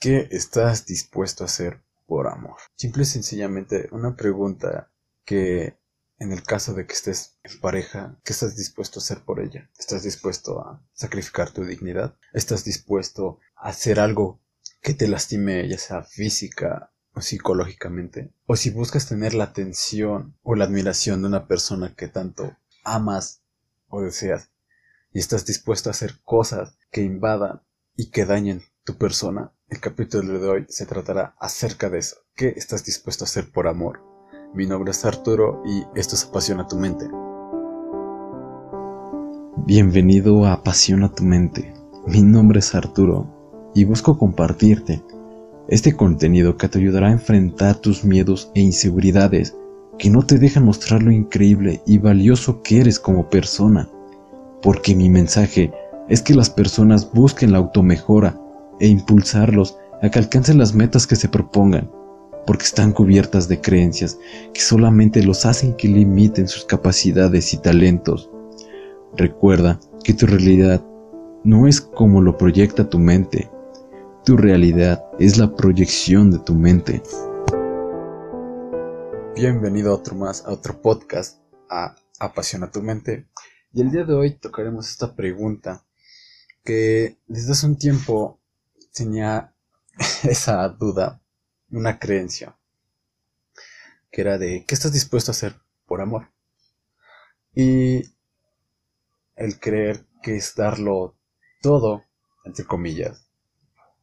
¿Qué estás dispuesto a hacer por amor? Simple y sencillamente una pregunta que en el caso de que estés en pareja, ¿qué estás dispuesto a hacer por ella? ¿Estás dispuesto a sacrificar tu dignidad? ¿Estás dispuesto a hacer algo que te lastime, ya sea física o psicológicamente? ¿O si buscas tener la atención o la admiración de una persona que tanto amas o deseas y estás dispuesto a hacer cosas que invadan y que dañen tu persona? El capítulo de hoy se tratará acerca de eso. ¿Qué estás dispuesto a hacer por amor? Mi nombre es Arturo y esto es Apasiona tu mente. Bienvenido a Apasiona tu mente. Mi nombre es Arturo y busco compartirte este contenido que te ayudará a enfrentar tus miedos e inseguridades que no te dejan mostrar lo increíble y valioso que eres como persona. Porque mi mensaje es que las personas busquen la automejora e impulsarlos a que alcancen las metas que se propongan, porque están cubiertas de creencias que solamente los hacen que limiten sus capacidades y talentos. Recuerda que tu realidad no es como lo proyecta tu mente, tu realidad es la proyección de tu mente. Bienvenido a otro más, a otro podcast, a Apasiona tu mente. Y el día de hoy tocaremos esta pregunta que desde hace un tiempo tenía esa duda, una creencia, que era de ¿qué estás dispuesto a hacer por amor? Y el creer que es darlo todo, entre comillas,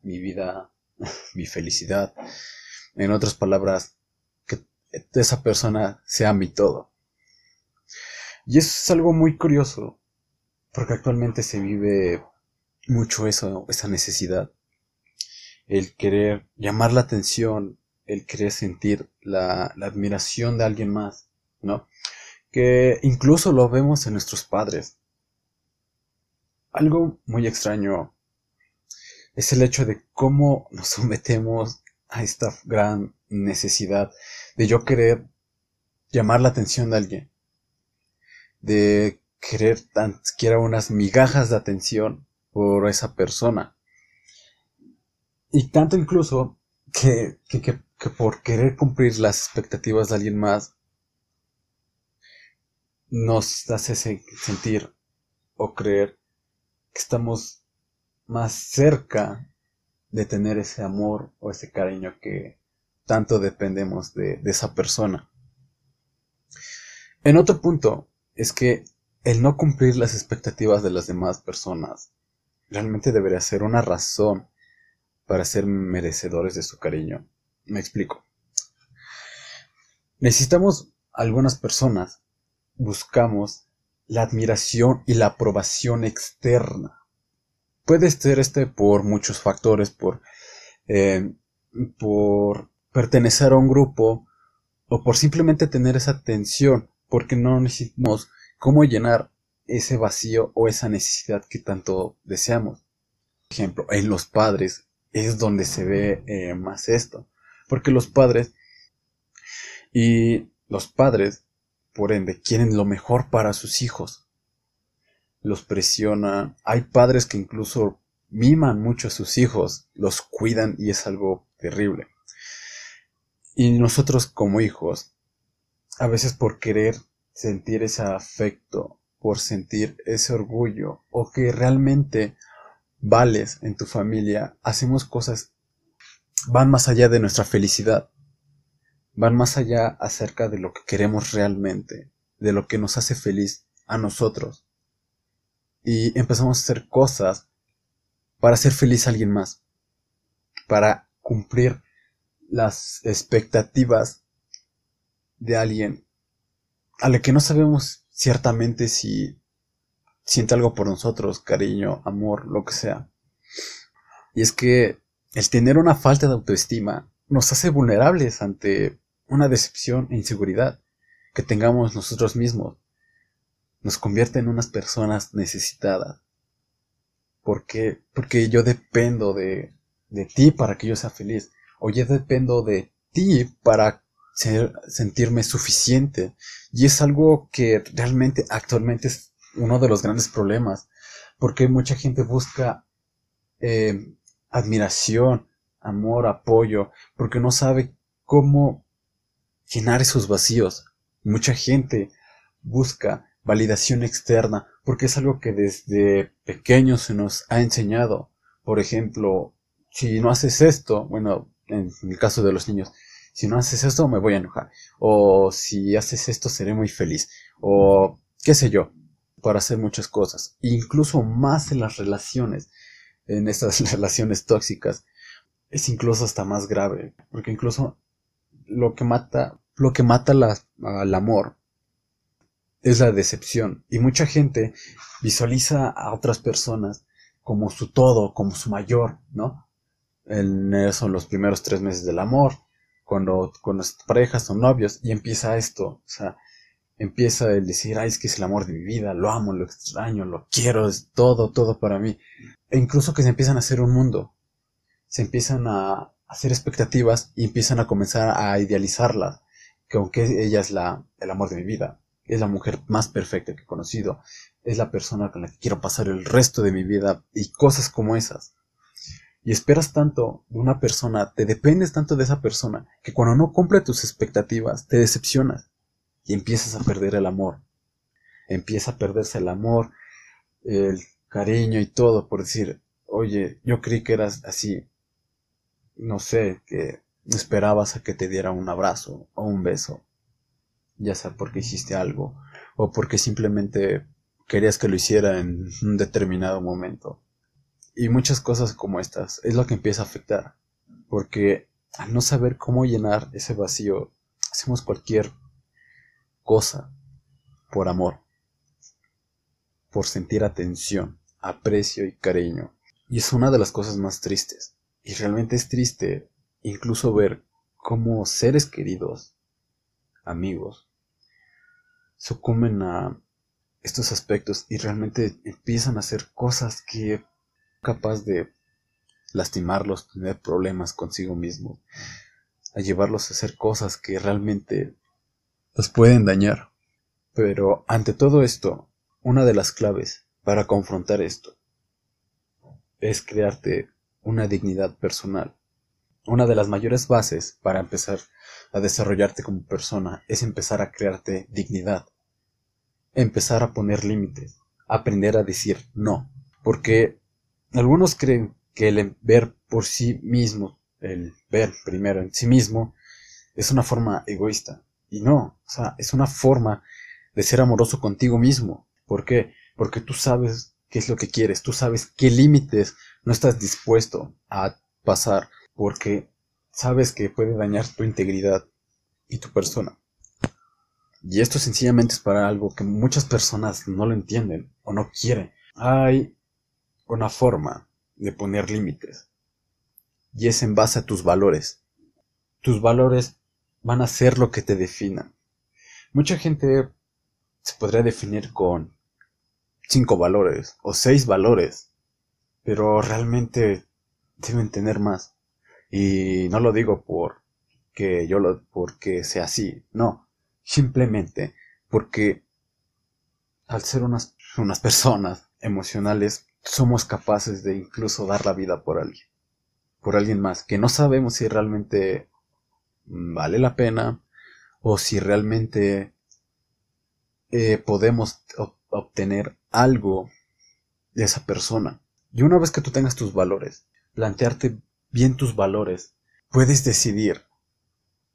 mi vida, mi felicidad, en otras palabras, que esa persona sea mi todo. Y eso es algo muy curioso, porque actualmente se vive mucho eso, esa necesidad. El querer llamar la atención, el querer sentir la, admiración de alguien más, ¿no? Que incluso lo vemos en nuestros padres. Algo muy extraño es el hecho de cómo nos sometemos a esta gran necesidad de yo querer llamar la atención de alguien, de querer tan siquiera unas migajas de atención por esa persona. Y tanto incluso que, que, que, por querer cumplir las expectativas de alguien más, nos hace sentir o creer que estamos más cerca de tener ese amor o ese cariño que tanto dependemos de, de esa persona. En otro punto es que el no cumplir las expectativas de las demás personas realmente debería ser una razón para ser merecedores de su cariño. Me explico. Necesitamos algunas personas, buscamos la admiración y la aprobación externa. Puede ser este por muchos factores, por, eh, por pertenecer a un grupo o por simplemente tener esa atención, porque no necesitamos cómo llenar ese vacío o esa necesidad que tanto deseamos. Por ejemplo, en los padres es donde se ve eh, más esto. Porque los padres y los padres, por ende, quieren lo mejor para sus hijos. Los presionan. Hay padres que incluso miman mucho a sus hijos, los cuidan y es algo terrible. Y nosotros como hijos, a veces por querer sentir ese afecto por sentir ese orgullo o que realmente vales en tu familia, hacemos cosas van más allá de nuestra felicidad, van más allá acerca de lo que queremos realmente, de lo que nos hace feliz a nosotros. Y empezamos a hacer cosas para hacer feliz a alguien más, para cumplir las expectativas de alguien a la que no sabemos ciertamente si siente algo por nosotros, cariño, amor, lo que sea. Y es que el tener una falta de autoestima nos hace vulnerables ante una decepción e inseguridad que tengamos nosotros mismos. Nos convierte en unas personas necesitadas. ¿Por qué? Porque yo dependo de, de ti para que yo sea feliz. O yo dependo de ti para sentirme suficiente. Y es algo que realmente actualmente es uno de los grandes problemas, porque mucha gente busca eh, admiración amor, apoyo, porque no sabe cómo llenar esos vacíos. Mucha gente busca validación externa porque es algo que desde pequeños se nos ha enseñado. Por ejemplo, si no haces esto, bueno, en el caso de los niños, si no haces esto me voy a enojar. O si haces esto seré muy feliz. O qué sé yo, para hacer muchas cosas. Incluso más en las relaciones, en estas relaciones tóxicas, es incluso hasta más grave. Porque incluso lo que mata, lo que mata al amor es la decepción. Y mucha gente visualiza a otras personas como su todo, como su mayor, ¿no? En son los primeros tres meses del amor, cuando, cuando parejas son novios, y empieza esto, o sea, empieza el decir, ay, es que es el amor de mi vida, lo amo, lo extraño, lo quiero, es todo, todo para mí. E incluso que se empiezan a hacer un mundo, se empiezan a hacer expectativas y empiezan a comenzar a idealizarla, que aunque ella es la, el amor de mi vida, es la mujer más perfecta que he conocido, es la persona con la que quiero pasar el resto de mi vida y cosas como esas. Y esperas tanto de una persona, te dependes tanto de esa persona, que cuando no cumple tus expectativas, te decepcionas y empiezas a perder el amor. Empieza a perderse el amor, el cariño y todo por decir, oye, yo creí que eras así, no sé, que esperabas a que te diera un abrazo o un beso ya sea porque hiciste algo o porque simplemente querías que lo hiciera en un determinado momento. Y muchas cosas como estas es lo que empieza a afectar, porque al no saber cómo llenar ese vacío, hacemos cualquier cosa por amor, por sentir atención, aprecio y cariño. Y es una de las cosas más tristes. Y realmente es triste incluso ver cómo seres queridos, amigos, sucumben a estos aspectos y realmente empiezan a hacer cosas que capaz de lastimarlos, tener problemas consigo mismos, a llevarlos a hacer cosas que realmente los pueden dañar. Pero ante todo esto, una de las claves para confrontar esto es crearte una dignidad personal. Una de las mayores bases para empezar a desarrollarte como persona es empezar a crearte dignidad. Empezar a poner límites. Aprender a decir no. Porque algunos creen que el ver por sí mismo, el ver primero en sí mismo, es una forma egoísta. Y no, o sea, es una forma de ser amoroso contigo mismo. ¿Por qué? Porque tú sabes qué es lo que quieres, tú sabes qué límites no estás dispuesto a pasar porque sabes que puede dañar tu integridad y tu persona. Y esto sencillamente es para algo que muchas personas no lo entienden o no quieren. Hay una forma de poner límites. Y es en base a tus valores. Tus valores van a ser lo que te definan. Mucha gente se podría definir con cinco valores o seis valores. Pero realmente deben tener más. Y no lo digo por que yo lo, porque sea así, no, simplemente porque al ser unas, unas personas emocionales somos capaces de incluso dar la vida por alguien, por alguien más, que no sabemos si realmente vale la pena o si realmente eh, podemos obtener algo de esa persona. Y una vez que tú tengas tus valores, plantearte bien tus valores, puedes decidir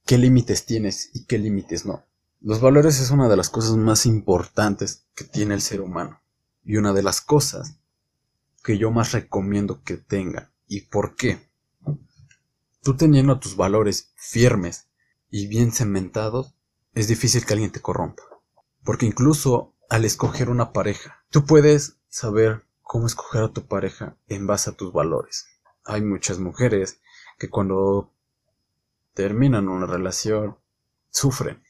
qué límites tienes y qué límites no. Los valores es una de las cosas más importantes que tiene el ser humano y una de las cosas que yo más recomiendo que tenga. ¿Y por qué? Tú teniendo tus valores firmes y bien cementados, es difícil que alguien te corrompa. Porque incluso al escoger una pareja, tú puedes saber cómo escoger a tu pareja en base a tus valores hay muchas mujeres que cuando terminan una relación sufren.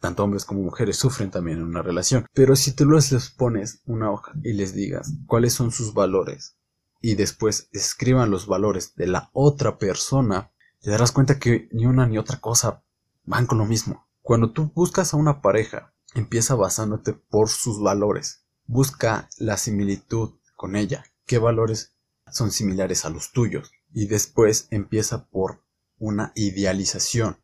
Tanto hombres como mujeres sufren también en una relación. Pero si tú les pones una hoja y les digas cuáles son sus valores y después escriban los valores de la otra persona, te darás cuenta que ni una ni otra cosa van con lo mismo. Cuando tú buscas a una pareja, empieza basándote por sus valores. Busca la similitud con ella. ¿Qué valores son similares a los tuyos. Y después empieza por una idealización.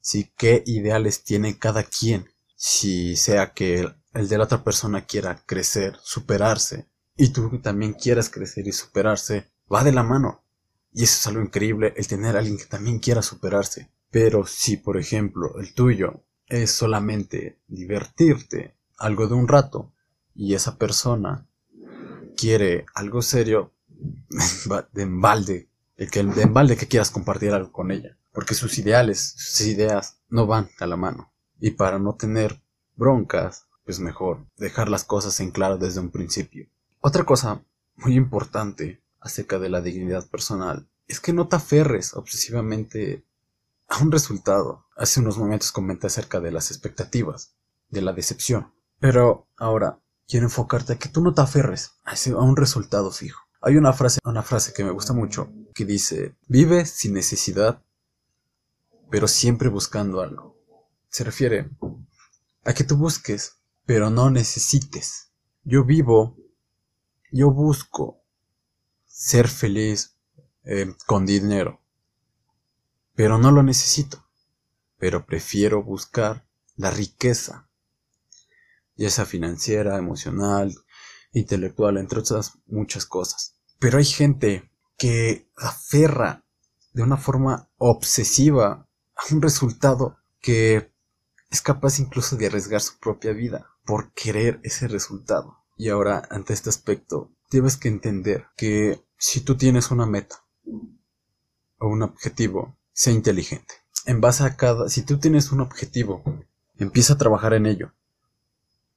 Si qué ideales tiene cada quien. Si sea que el de la otra persona quiera crecer, superarse, y tú también quieras crecer y superarse, va de la mano. Y eso es algo increíble, el tener a alguien que también quiera superarse. Pero si, por ejemplo, el tuyo es solamente divertirte algo de un rato y esa persona quiere algo serio, de embalde, el que de embalde que quieras compartir algo con ella, porque sus ideales, sus ideas no van a la mano. Y para no tener broncas, pues mejor dejar las cosas en claro desde un principio. Otra cosa muy importante acerca de la dignidad personal es que no te aferres obsesivamente a un resultado. Hace unos momentos comenté acerca de las expectativas, de la decepción. Pero ahora quiero enfocarte a que tú no te aferres a un resultado fijo. Hay una frase, una frase que me gusta mucho que dice, vive sin necesidad, pero siempre buscando algo. Se refiere a que tú busques, pero no necesites. Yo vivo, yo busco ser feliz eh, con dinero, pero no lo necesito. Pero prefiero buscar la riqueza, ya sea financiera, emocional, intelectual, entre otras muchas cosas. Pero hay gente que aferra de una forma obsesiva a un resultado que es capaz incluso de arriesgar su propia vida por querer ese resultado. Y ahora, ante este aspecto, debes que entender que si tú tienes una meta o un objetivo, sea inteligente. En base a cada, si tú tienes un objetivo, empieza a trabajar en ello.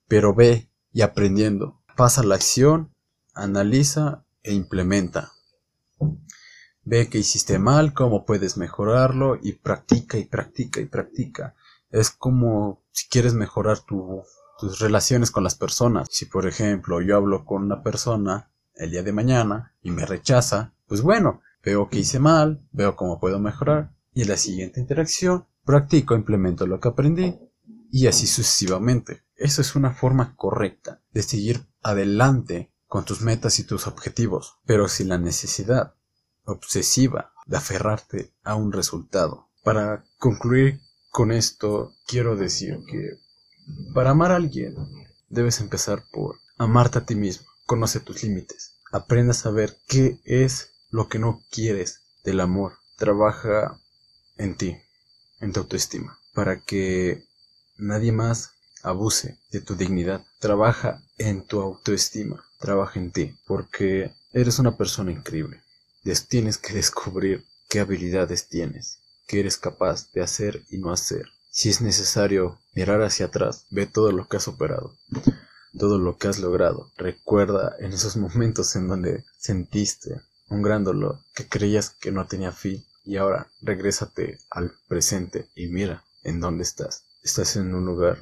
Pero ve y aprendiendo. Pasa la acción, analiza e implementa. Ve que hiciste mal, cómo puedes mejorarlo y practica y practica y practica. Es como si quieres mejorar tus relaciones con las personas. Si por ejemplo yo hablo con una persona el día de mañana y me rechaza, pues bueno, veo que hice mal, veo cómo puedo mejorar y en la siguiente interacción practico, implemento lo que aprendí y así sucesivamente. Eso es una forma correcta de seguir adelante con tus metas y tus objetivos, pero sin la necesidad obsesiva de aferrarte a un resultado. Para concluir con esto, quiero decir que para amar a alguien debes empezar por amarte a ti mismo, conoce tus límites, aprende a saber qué es lo que no quieres del amor. Trabaja en ti, en tu autoestima, para que nadie más abuse de tu dignidad. Trabaja en tu autoestima, trabaja en ti, porque eres una persona increíble. Tienes que descubrir qué habilidades tienes, qué eres capaz de hacer y no hacer. Si es necesario mirar hacia atrás, ve todo lo que has superado, todo lo que has logrado. Recuerda en esos momentos en donde sentiste un gran dolor que creías que no tenía fin y ahora regrésate al presente y mira en dónde estás. Estás en un lugar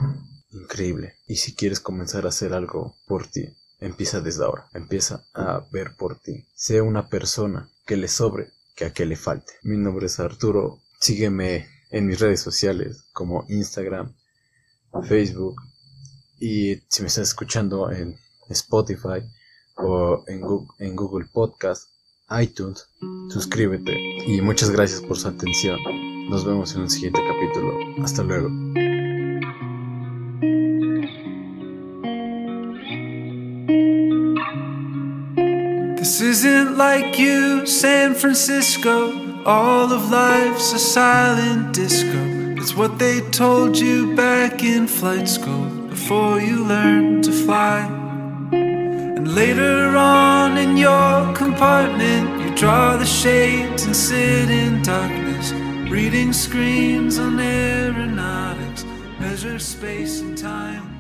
increíble y si quieres comenzar a hacer algo por ti, empieza desde ahora. Empieza a ver por ti. Sea una persona que le sobre que a que le falte. Mi nombre es Arturo. Sígueme en mis redes sociales como Instagram, Facebook y si me estás escuchando en Spotify o en Google, en Podcast iTunes, suscríbete y muchas gracias por su atención. Nos vemos en un siguiente capítulo. Hasta luego. All of life's a silent disco. It's what they told you back in flight school before you learned to fly. And later on in your compartment, you draw the shades and sit in darkness, reading screens on aeronautics, measure space and time.